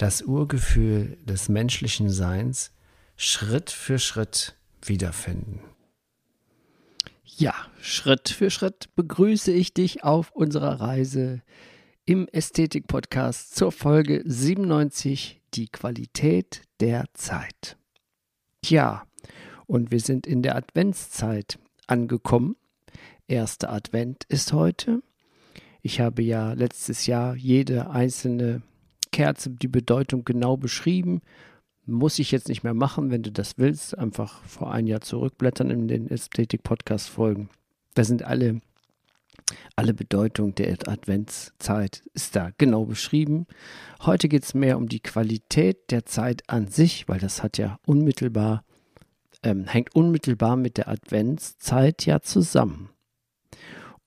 das Urgefühl des menschlichen Seins Schritt für Schritt wiederfinden. Ja, Schritt für Schritt begrüße ich dich auf unserer Reise im Ästhetik-Podcast zur Folge 97, die Qualität der Zeit. Tja, und wir sind in der Adventszeit angekommen. Erster Advent ist heute. Ich habe ja letztes Jahr jede einzelne Kerze die Bedeutung genau beschrieben. Muss ich jetzt nicht mehr machen, wenn du das willst. Einfach vor ein Jahr zurückblättern in den Ästhetik-Podcast-Folgen. Da sind alle, alle Bedeutung der Adventszeit ist da genau beschrieben. Heute geht es mehr um die Qualität der Zeit an sich, weil das hat ja unmittelbar, ähm, hängt unmittelbar mit der Adventszeit ja zusammen.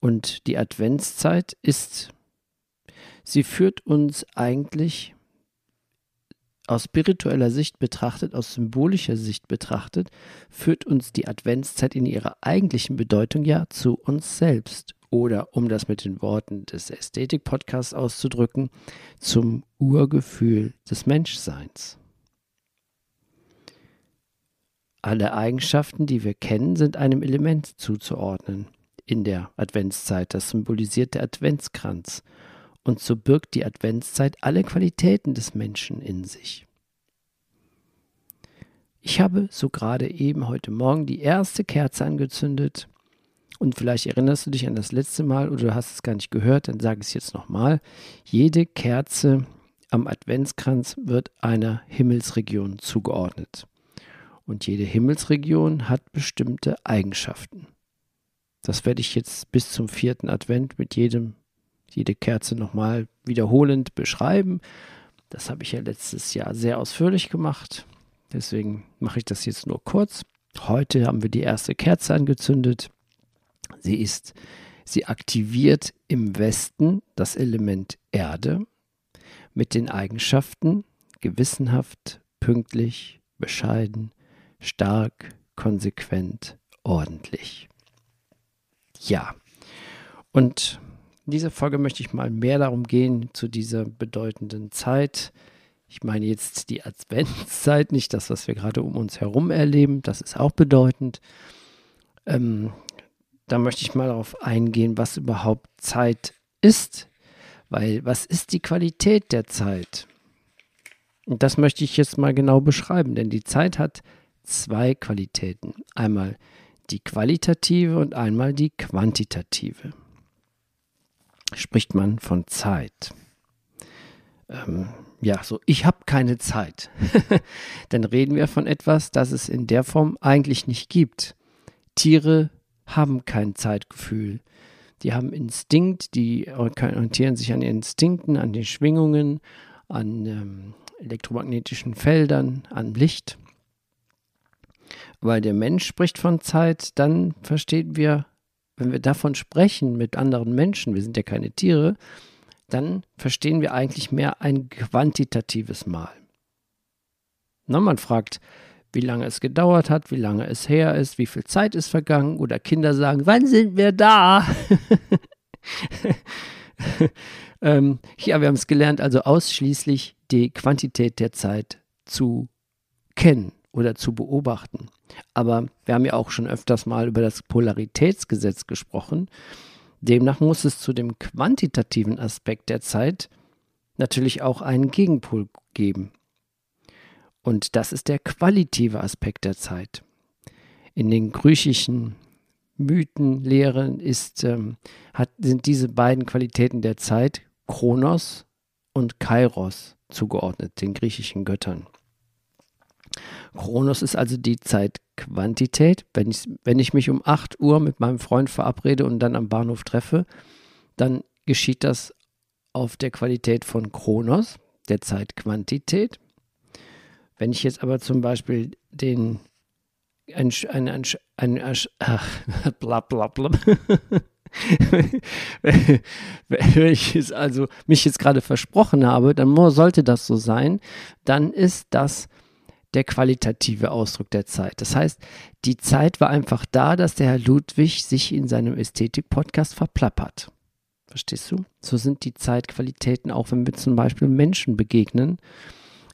Und die Adventszeit ist, sie führt uns eigentlich aus spiritueller Sicht betrachtet, aus symbolischer Sicht betrachtet, führt uns die Adventszeit in ihrer eigentlichen Bedeutung ja zu uns selbst. Oder um das mit den Worten des Ästhetik-Podcasts auszudrücken, zum Urgefühl des Menschseins. Alle Eigenschaften, die wir kennen, sind einem Element zuzuordnen in der Adventszeit. Das symbolisiert der Adventskranz und so birgt die Adventszeit alle Qualitäten des Menschen in sich. Ich habe so gerade eben heute Morgen die erste Kerze angezündet und vielleicht erinnerst du dich an das letzte Mal oder du hast es gar nicht gehört, dann sage ich es jetzt nochmal. Jede Kerze am Adventskranz wird einer Himmelsregion zugeordnet. Und jede Himmelsregion hat bestimmte Eigenschaften. Das werde ich jetzt bis zum vierten Advent mit jedem jede Kerze nochmal wiederholend beschreiben. Das habe ich ja letztes Jahr sehr ausführlich gemacht. Deswegen mache ich das jetzt nur kurz. Heute haben wir die erste Kerze angezündet. Sie ist, sie aktiviert im Westen das Element Erde mit den Eigenschaften gewissenhaft, pünktlich, bescheiden, stark, konsequent, ordentlich. Ja. Und in dieser Folge möchte ich mal mehr darum gehen, zu dieser bedeutenden Zeit. Ich meine jetzt die Adventszeit, nicht das, was wir gerade um uns herum erleben, das ist auch bedeutend. Ähm, da möchte ich mal darauf eingehen, was überhaupt Zeit ist. Weil was ist die Qualität der Zeit? Und das möchte ich jetzt mal genau beschreiben, denn die Zeit hat zwei Qualitäten. Einmal die qualitative und einmal die quantitative spricht man von Zeit. Ähm, ja, so, ich habe keine Zeit. Dann reden wir von etwas, das es in der Form eigentlich nicht gibt. Tiere haben kein Zeitgefühl. Die haben Instinkt, die orientieren sich an den Instinkten, an den Schwingungen, an ähm, elektromagnetischen Feldern, an Licht. Weil der Mensch spricht von Zeit, dann verstehen wir wenn wir davon sprechen mit anderen Menschen, wir sind ja keine Tiere, dann verstehen wir eigentlich mehr ein quantitatives Mal. Na, man fragt, wie lange es gedauert hat, wie lange es her ist, wie viel Zeit ist vergangen oder Kinder sagen, wann sind wir da? ähm, ja, wir haben es gelernt, also ausschließlich die Quantität der Zeit zu kennen oder zu beobachten. Aber wir haben ja auch schon öfters mal über das Polaritätsgesetz gesprochen. Demnach muss es zu dem quantitativen Aspekt der Zeit natürlich auch einen Gegenpol geben. Und das ist der qualitative Aspekt der Zeit. In den griechischen Mythen, Lehren ist, ähm, hat, sind diese beiden Qualitäten der Zeit, Kronos und Kairos, zugeordnet, den griechischen Göttern. Kronos ist also die Zeitquantität. Wenn ich, wenn ich mich um 8 Uhr mit meinem Freund verabrede und dann am Bahnhof treffe, dann geschieht das auf der Qualität von Kronos, der Zeitquantität. Wenn ich jetzt aber zum Beispiel den ein, ein, ein, ein, ein ach, bla bla bla. Wenn ich es also mich jetzt gerade versprochen habe, dann sollte das so sein, dann ist das der qualitative Ausdruck der Zeit. Das heißt, die Zeit war einfach da, dass der Herr Ludwig sich in seinem Ästhetik-Podcast verplappert. Verstehst du? So sind die Zeitqualitäten, auch wenn wir zum Beispiel Menschen begegnen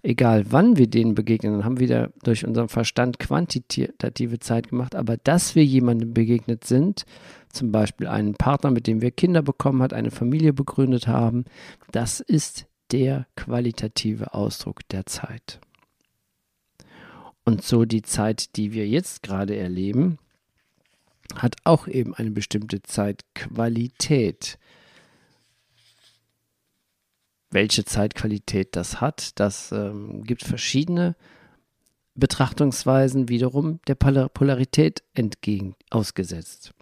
egal wann wir denen begegnen, dann haben wir wieder durch unseren Verstand quantitative Zeit gemacht, aber dass wir jemandem begegnet sind, zum Beispiel einen Partner, mit dem wir Kinder bekommen hat, eine Familie begründet haben, das ist der qualitative Ausdruck der Zeit. Und so die Zeit, die wir jetzt gerade erleben, hat auch eben eine bestimmte Zeitqualität welche Zeitqualität das hat. Das ähm, gibt verschiedene Betrachtungsweisen wiederum der Polarität entgegen ausgesetzt.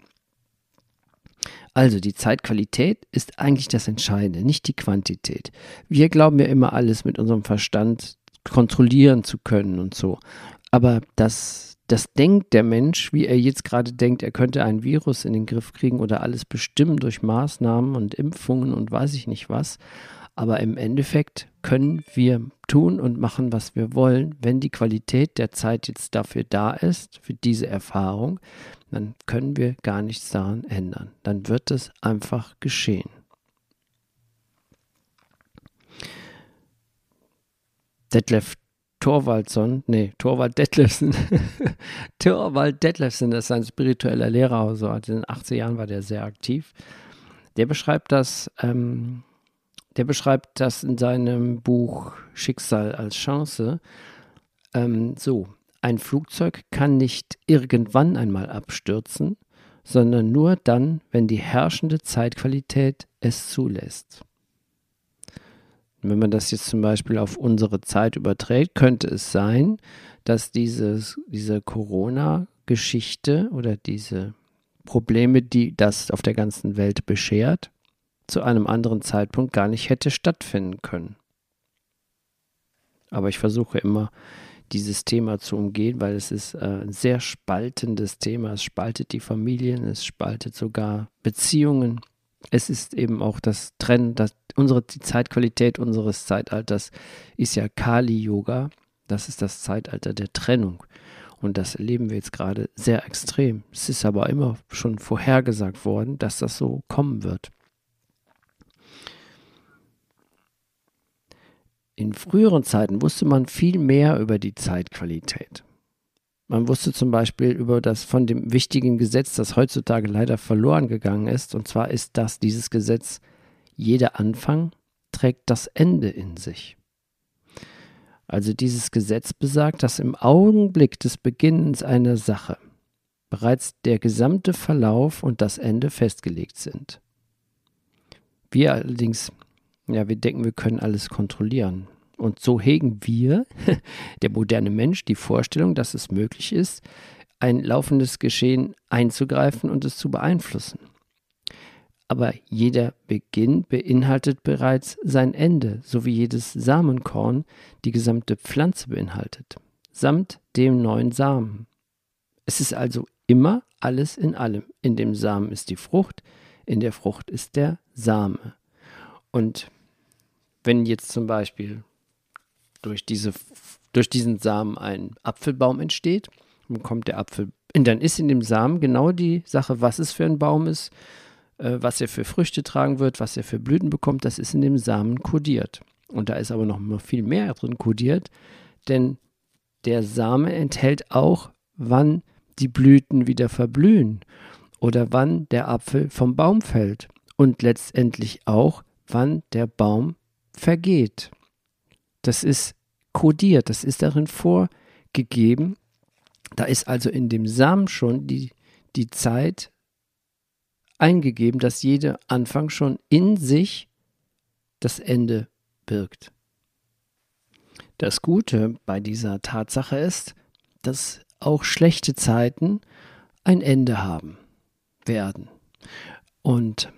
Also die Zeitqualität ist eigentlich das Entscheidende, nicht die Quantität. Wir glauben ja immer alles mit unserem Verstand kontrollieren zu können und so. Aber das, das denkt der Mensch, wie er jetzt gerade denkt, er könnte ein Virus in den Griff kriegen oder alles bestimmen durch Maßnahmen und Impfungen und weiß ich nicht was. Aber im Endeffekt können wir tun und machen, was wir wollen. Wenn die Qualität der Zeit jetzt dafür da ist, für diese Erfahrung, dann können wir gar nichts daran ändern. Dann wird es einfach geschehen. Detlef Torwaldson, nee, Torwald Detlefsen, Torwald Detlefsen, das ist ein spiritueller Lehrer, also in den 80er Jahren war der sehr aktiv. Der beschreibt das ähm, der beschreibt das in seinem Buch Schicksal als Chance ähm, so. Ein Flugzeug kann nicht irgendwann einmal abstürzen, sondern nur dann, wenn die herrschende Zeitqualität es zulässt. Wenn man das jetzt zum Beispiel auf unsere Zeit überträgt, könnte es sein, dass dieses, diese Corona-Geschichte oder diese Probleme, die das auf der ganzen Welt beschert, zu einem anderen Zeitpunkt gar nicht hätte stattfinden können. Aber ich versuche immer, dieses Thema zu umgehen, weil es ist äh, ein sehr spaltendes Thema. Es spaltet die Familien, es spaltet sogar Beziehungen. Es ist eben auch das Trennen, das, unsere, die Zeitqualität unseres Zeitalters ist ja Kali-Yoga. Das ist das Zeitalter der Trennung. Und das erleben wir jetzt gerade sehr extrem. Es ist aber immer schon vorhergesagt worden, dass das so kommen wird. In früheren Zeiten wusste man viel mehr über die Zeitqualität. Man wusste zum Beispiel über das von dem wichtigen Gesetz, das heutzutage leider verloren gegangen ist. Und zwar ist das dieses Gesetz, jeder Anfang trägt das Ende in sich. Also dieses Gesetz besagt, dass im Augenblick des Beginnens einer Sache bereits der gesamte Verlauf und das Ende festgelegt sind. Wir allerdings ja, wir denken, wir können alles kontrollieren. Und so hegen wir, der moderne Mensch, die Vorstellung, dass es möglich ist, ein laufendes Geschehen einzugreifen und es zu beeinflussen. Aber jeder Beginn beinhaltet bereits sein Ende, so wie jedes Samenkorn die gesamte Pflanze beinhaltet, samt dem neuen Samen. Es ist also immer alles in allem. In dem Samen ist die Frucht, in der Frucht ist der Same. Und wenn jetzt zum Beispiel durch, diese, durch diesen Samen ein Apfelbaum entsteht, dann kommt der Apfel, und dann ist in dem Samen genau die Sache, was es für ein Baum ist, äh, was er für Früchte tragen wird, was er für Blüten bekommt, das ist in dem Samen kodiert. Und da ist aber noch viel mehr drin kodiert, denn der Same enthält auch, wann die Blüten wieder verblühen oder wann der Apfel vom Baum fällt und letztendlich auch, wann der Baum vergeht. Das ist kodiert, das ist darin vorgegeben. Da ist also in dem Samen schon die, die Zeit eingegeben, dass jeder Anfang schon in sich das Ende birgt. Das Gute bei dieser Tatsache ist, dass auch schlechte Zeiten ein Ende haben werden. Und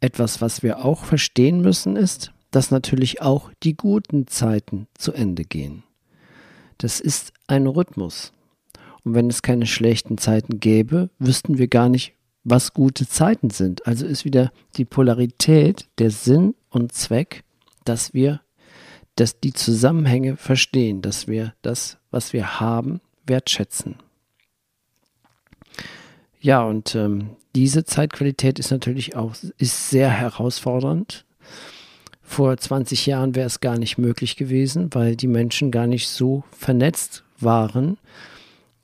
etwas, was wir auch verstehen müssen, ist, dass natürlich auch die guten Zeiten zu Ende gehen. Das ist ein Rhythmus. Und wenn es keine schlechten Zeiten gäbe, wüssten wir gar nicht, was gute Zeiten sind. Also ist wieder die Polarität, der Sinn und Zweck, dass wir dass die Zusammenhänge verstehen, dass wir das, was wir haben, wertschätzen. Ja, und ähm, diese Zeitqualität ist natürlich auch ist sehr herausfordernd. Vor 20 Jahren wäre es gar nicht möglich gewesen, weil die Menschen gar nicht so vernetzt waren.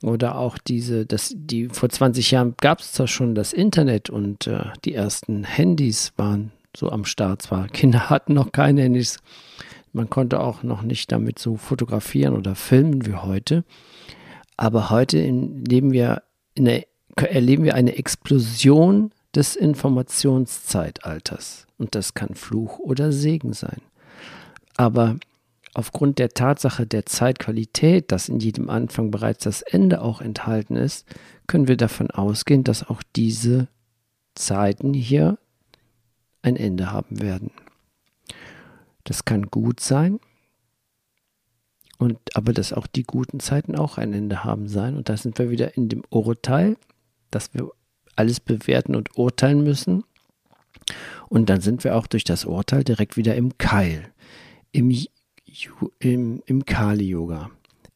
Oder auch diese, das, die vor 20 Jahren gab es zwar schon das Internet und äh, die ersten Handys waren so am Start zwar. Kinder hatten noch keine Handys. Man konnte auch noch nicht damit so fotografieren oder filmen wie heute. Aber heute leben wir in der erleben wir eine Explosion des Informationszeitalters. Und das kann Fluch oder Segen sein. Aber aufgrund der Tatsache der Zeitqualität, dass in jedem Anfang bereits das Ende auch enthalten ist, können wir davon ausgehen, dass auch diese Zeiten hier ein Ende haben werden. Das kann gut sein, und aber dass auch die guten Zeiten auch ein Ende haben sein. Und da sind wir wieder in dem Urteil, dass wir alles bewerten und urteilen müssen. Und dann sind wir auch durch das Urteil direkt wieder im Keil, im, im, im Kali-Yoga,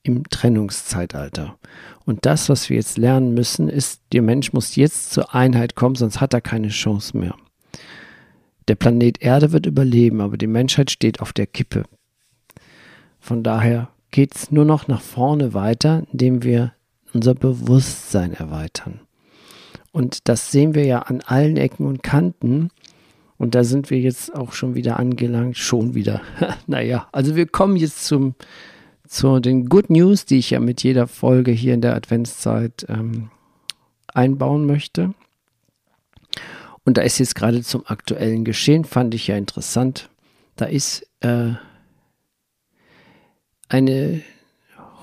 im Trennungszeitalter. Und das, was wir jetzt lernen müssen, ist, der Mensch muss jetzt zur Einheit kommen, sonst hat er keine Chance mehr. Der Planet Erde wird überleben, aber die Menschheit steht auf der Kippe. Von daher geht es nur noch nach vorne weiter, indem wir unser Bewusstsein erweitern. Und das sehen wir ja an allen Ecken und Kanten. Und da sind wir jetzt auch schon wieder angelangt. Schon wieder. naja, also wir kommen jetzt zum, zu den Good News, die ich ja mit jeder Folge hier in der Adventszeit ähm, einbauen möchte. Und da ist jetzt gerade zum aktuellen Geschehen, fand ich ja interessant. Da ist äh, eine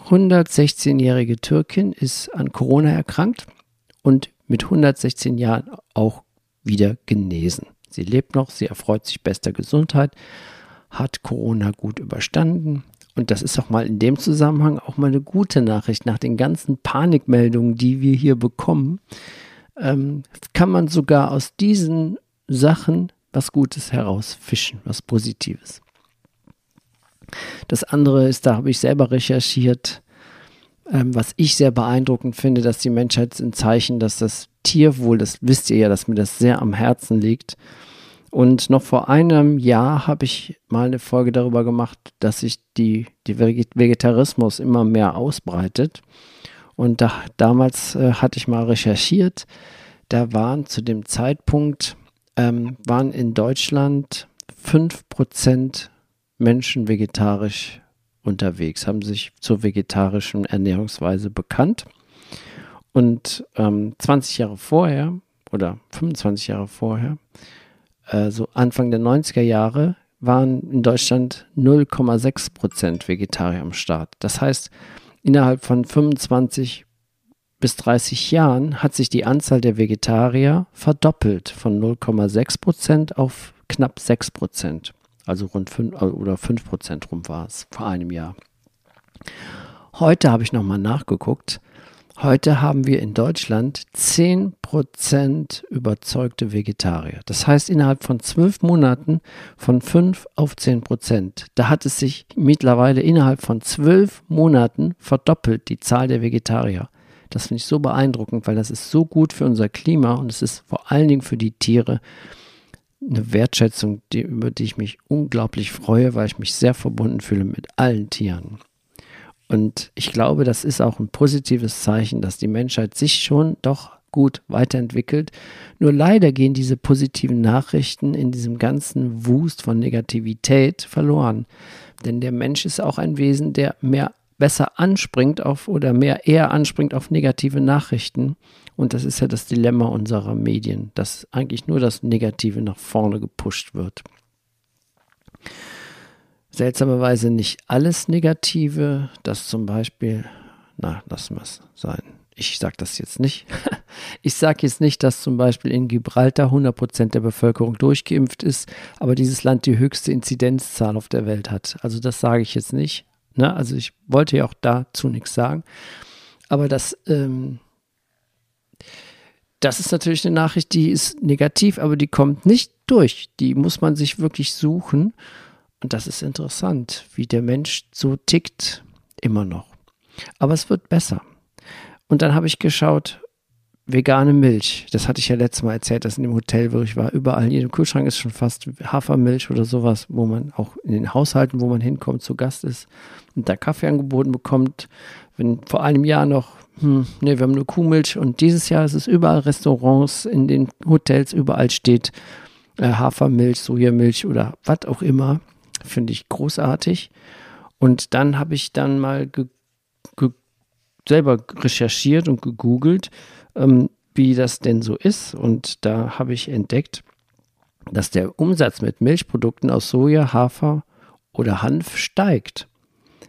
116-jährige Türkin ist an Corona erkrankt und mit 116 Jahren auch wieder genesen. Sie lebt noch, sie erfreut sich bester Gesundheit, hat Corona gut überstanden. Und das ist auch mal in dem Zusammenhang auch mal eine gute Nachricht. Nach den ganzen Panikmeldungen, die wir hier bekommen, ähm, kann man sogar aus diesen Sachen was Gutes herausfischen, was Positives. Das andere ist, da habe ich selber recherchiert, ähm, was ich sehr beeindruckend finde, dass die Menschheit ein Zeichen, dass das Tierwohl, das wisst ihr ja, dass mir das sehr am Herzen liegt. Und noch vor einem Jahr habe ich mal eine Folge darüber gemacht, dass sich die, die Vegetarismus immer mehr ausbreitet. Und da, damals äh, hatte ich mal recherchiert, da waren zu dem Zeitpunkt, ähm, waren in Deutschland 5% Menschen vegetarisch unterwegs, haben sich zur vegetarischen Ernährungsweise bekannt. Und ähm, 20 Jahre vorher oder 25 Jahre vorher, äh, so Anfang der 90er Jahre, waren in Deutschland 0,6 Prozent Vegetarier am Start. Das heißt, innerhalb von 25 bis 30 Jahren hat sich die Anzahl der Vegetarier verdoppelt von 0,6 Prozent auf knapp 6 Prozent. Also rund 5 äh, oder 5 Prozent rum war es vor einem Jahr. Heute habe ich nochmal nachgeguckt. Heute haben wir in Deutschland 10% überzeugte Vegetarier. Das heißt, innerhalb von zwölf Monaten von 5 auf 10%. Da hat es sich mittlerweile innerhalb von zwölf Monaten verdoppelt, die Zahl der Vegetarier. Das finde ich so beeindruckend, weil das ist so gut für unser Klima und es ist vor allen Dingen für die Tiere eine Wertschätzung, die, über die ich mich unglaublich freue, weil ich mich sehr verbunden fühle mit allen Tieren. Und ich glaube, das ist auch ein positives Zeichen, dass die Menschheit sich schon doch gut weiterentwickelt. Nur leider gehen diese positiven Nachrichten in diesem ganzen Wust von Negativität verloren. Denn der Mensch ist auch ein Wesen, der mehr besser anspringt auf oder mehr eher anspringt auf negative Nachrichten und das ist ja das Dilemma unserer Medien, dass eigentlich nur das Negative nach vorne gepusht wird. Seltsamerweise nicht alles Negative, dass zum Beispiel, na, lassen wir es sein. Ich sage das jetzt nicht. Ich sage jetzt nicht, dass zum Beispiel in Gibraltar 100% der Bevölkerung durchgeimpft ist, aber dieses Land die höchste Inzidenzzahl auf der Welt hat. Also das sage ich jetzt nicht. Ne? Also ich wollte ja auch dazu nichts sagen. Aber das, ähm, das ist natürlich eine Nachricht, die ist negativ, aber die kommt nicht durch. Die muss man sich wirklich suchen. Und das ist interessant, wie der Mensch so tickt, immer noch. Aber es wird besser. Und dann habe ich geschaut, vegane Milch. Das hatte ich ja letztes Mal erzählt, dass in dem Hotel, wo ich war, überall in jedem Kühlschrank ist schon fast Hafermilch oder sowas, wo man auch in den Haushalten, wo man hinkommt, zu Gast ist und da Kaffee angeboten bekommt. Wenn vor einem Jahr noch, hm, ne, wir haben nur Kuhmilch und dieses Jahr ist es überall Restaurants, in den Hotels, überall steht äh, Hafermilch, Sojamilch oder was auch immer. Finde ich großartig. Und dann habe ich dann mal ge ge selber recherchiert und gegoogelt, ähm, wie das denn so ist. Und da habe ich entdeckt, dass der Umsatz mit Milchprodukten aus Soja, Hafer oder Hanf steigt.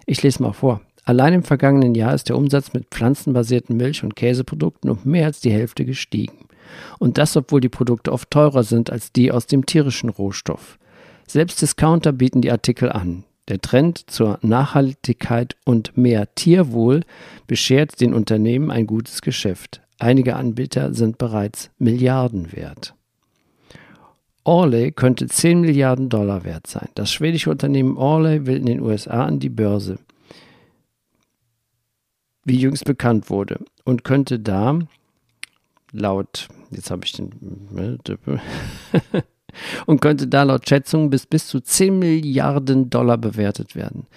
Ich lese mal vor. Allein im vergangenen Jahr ist der Umsatz mit pflanzenbasierten Milch- und Käseprodukten um mehr als die Hälfte gestiegen. Und das, obwohl die Produkte oft teurer sind als die aus dem tierischen Rohstoff. Selbst Discounter bieten die Artikel an. Der Trend zur Nachhaltigkeit und mehr Tierwohl beschert den Unternehmen ein gutes Geschäft. Einige Anbieter sind bereits Milliarden wert. Orley könnte 10 Milliarden Dollar wert sein. Das schwedische Unternehmen Orley will in den USA an die Börse, wie jüngst bekannt wurde, und könnte da laut, jetzt habe ich den, und könnte da laut Schätzungen bis bis zu 10 Milliarden Dollar bewertet werden.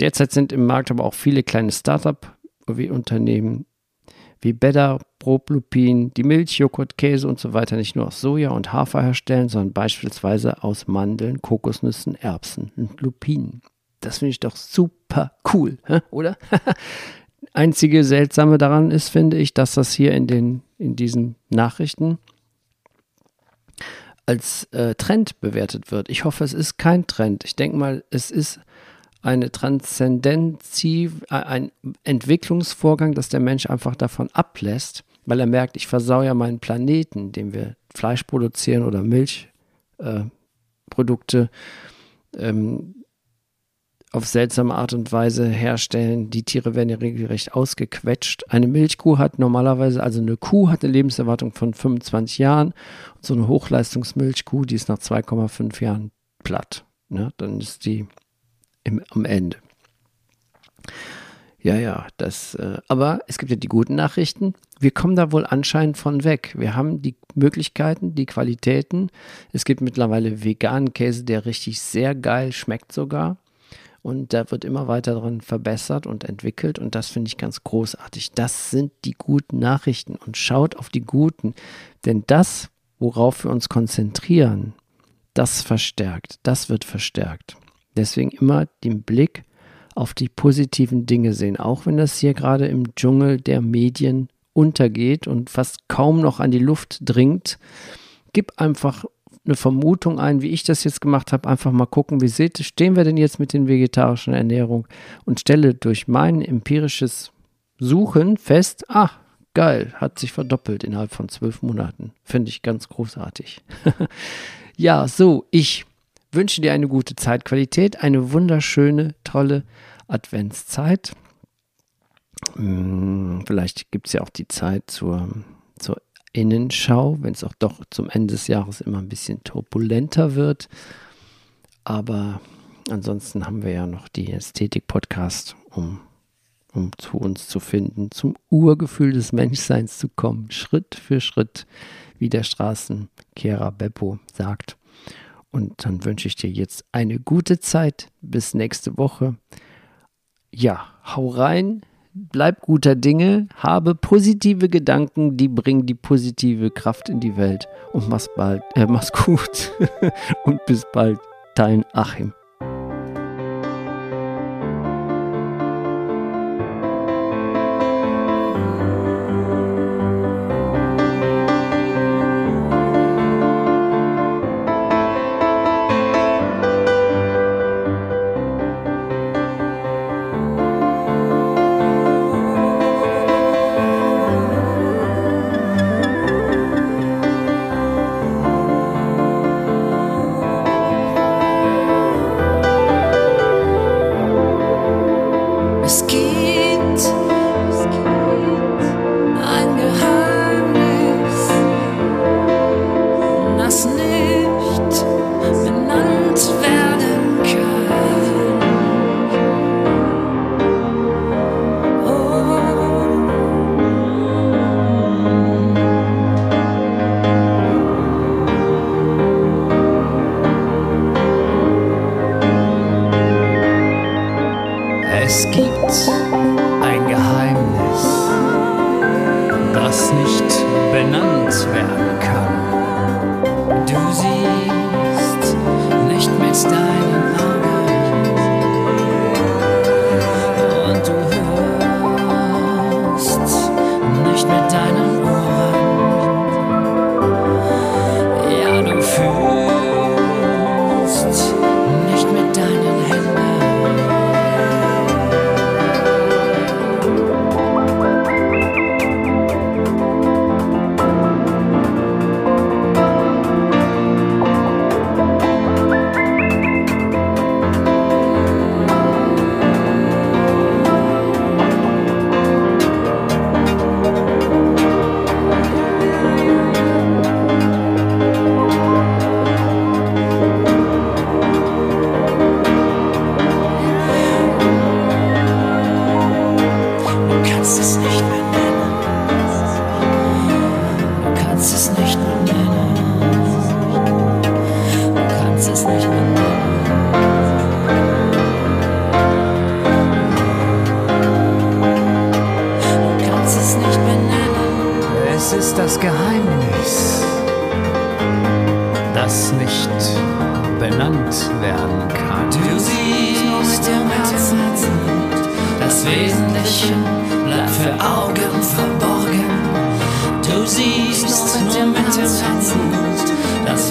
Derzeit sind im Markt aber auch viele kleine Start-up-Unternehmen wie Better, Proplupin, die Milch, Joghurt, Käse und so weiter nicht nur aus Soja und Hafer herstellen, sondern beispielsweise aus Mandeln, Kokosnüssen, Erbsen und Lupinen. Das finde ich doch super cool, oder? Einzige seltsame daran ist, finde ich, dass das hier in, den, in diesen Nachrichten als äh, Trend bewertet wird. Ich hoffe, es ist kein Trend. Ich denke mal, es ist eine Transzendenz, äh, ein Entwicklungsvorgang, dass der Mensch einfach davon ablässt, weil er merkt, ich versau ja meinen Planeten, indem wir Fleisch produzieren oder Milchprodukte äh, ähm, auf seltsame Art und Weise herstellen. Die Tiere werden ja regelrecht ausgequetscht. Eine Milchkuh hat normalerweise, also eine Kuh hat eine Lebenserwartung von 25 Jahren. Und so eine Hochleistungsmilchkuh, die ist nach 2,5 Jahren platt. Ne? Dann ist die im, am Ende. Ja, ja, das, äh, aber es gibt ja die guten Nachrichten. Wir kommen da wohl anscheinend von weg. Wir haben die Möglichkeiten, die Qualitäten. Es gibt mittlerweile veganen Käse, der richtig sehr geil schmeckt sogar. Und da wird immer weiter daran verbessert und entwickelt. Und das finde ich ganz großartig. Das sind die guten Nachrichten. Und schaut auf die guten. Denn das, worauf wir uns konzentrieren, das verstärkt. Das wird verstärkt. Deswegen immer den Blick auf die positiven Dinge sehen, auch wenn das hier gerade im Dschungel der Medien untergeht und fast kaum noch an die Luft dringt. Gib einfach eine Vermutung ein, wie ich das jetzt gemacht habe. Einfach mal gucken, wie seht, stehen wir denn jetzt mit den vegetarischen Ernährung und stelle durch mein empirisches Suchen fest, ach, geil, hat sich verdoppelt innerhalb von zwölf Monaten. Finde ich ganz großartig. ja, so, ich wünsche dir eine gute Zeitqualität, eine wunderschöne, tolle Adventszeit. Hm, vielleicht gibt es ja auch die Zeit zur, zur Innenschau, wenn es auch doch zum Ende des Jahres immer ein bisschen turbulenter wird. Aber ansonsten haben wir ja noch die Ästhetik-Podcast, um, um zu uns zu finden, zum Urgefühl des Menschseins zu kommen, Schritt für Schritt, wie der Straßenkehrer Beppo sagt. Und dann wünsche ich dir jetzt eine gute Zeit. Bis nächste Woche. Ja, hau rein, bleib guter Dinge, habe positive Gedanken, die bringen die positive Kraft in die Welt. Und mach's bald, äh, mach's gut. Und bis bald, dein Achim.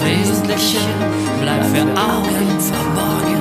Wesentliche bleibt für Augen verborgen.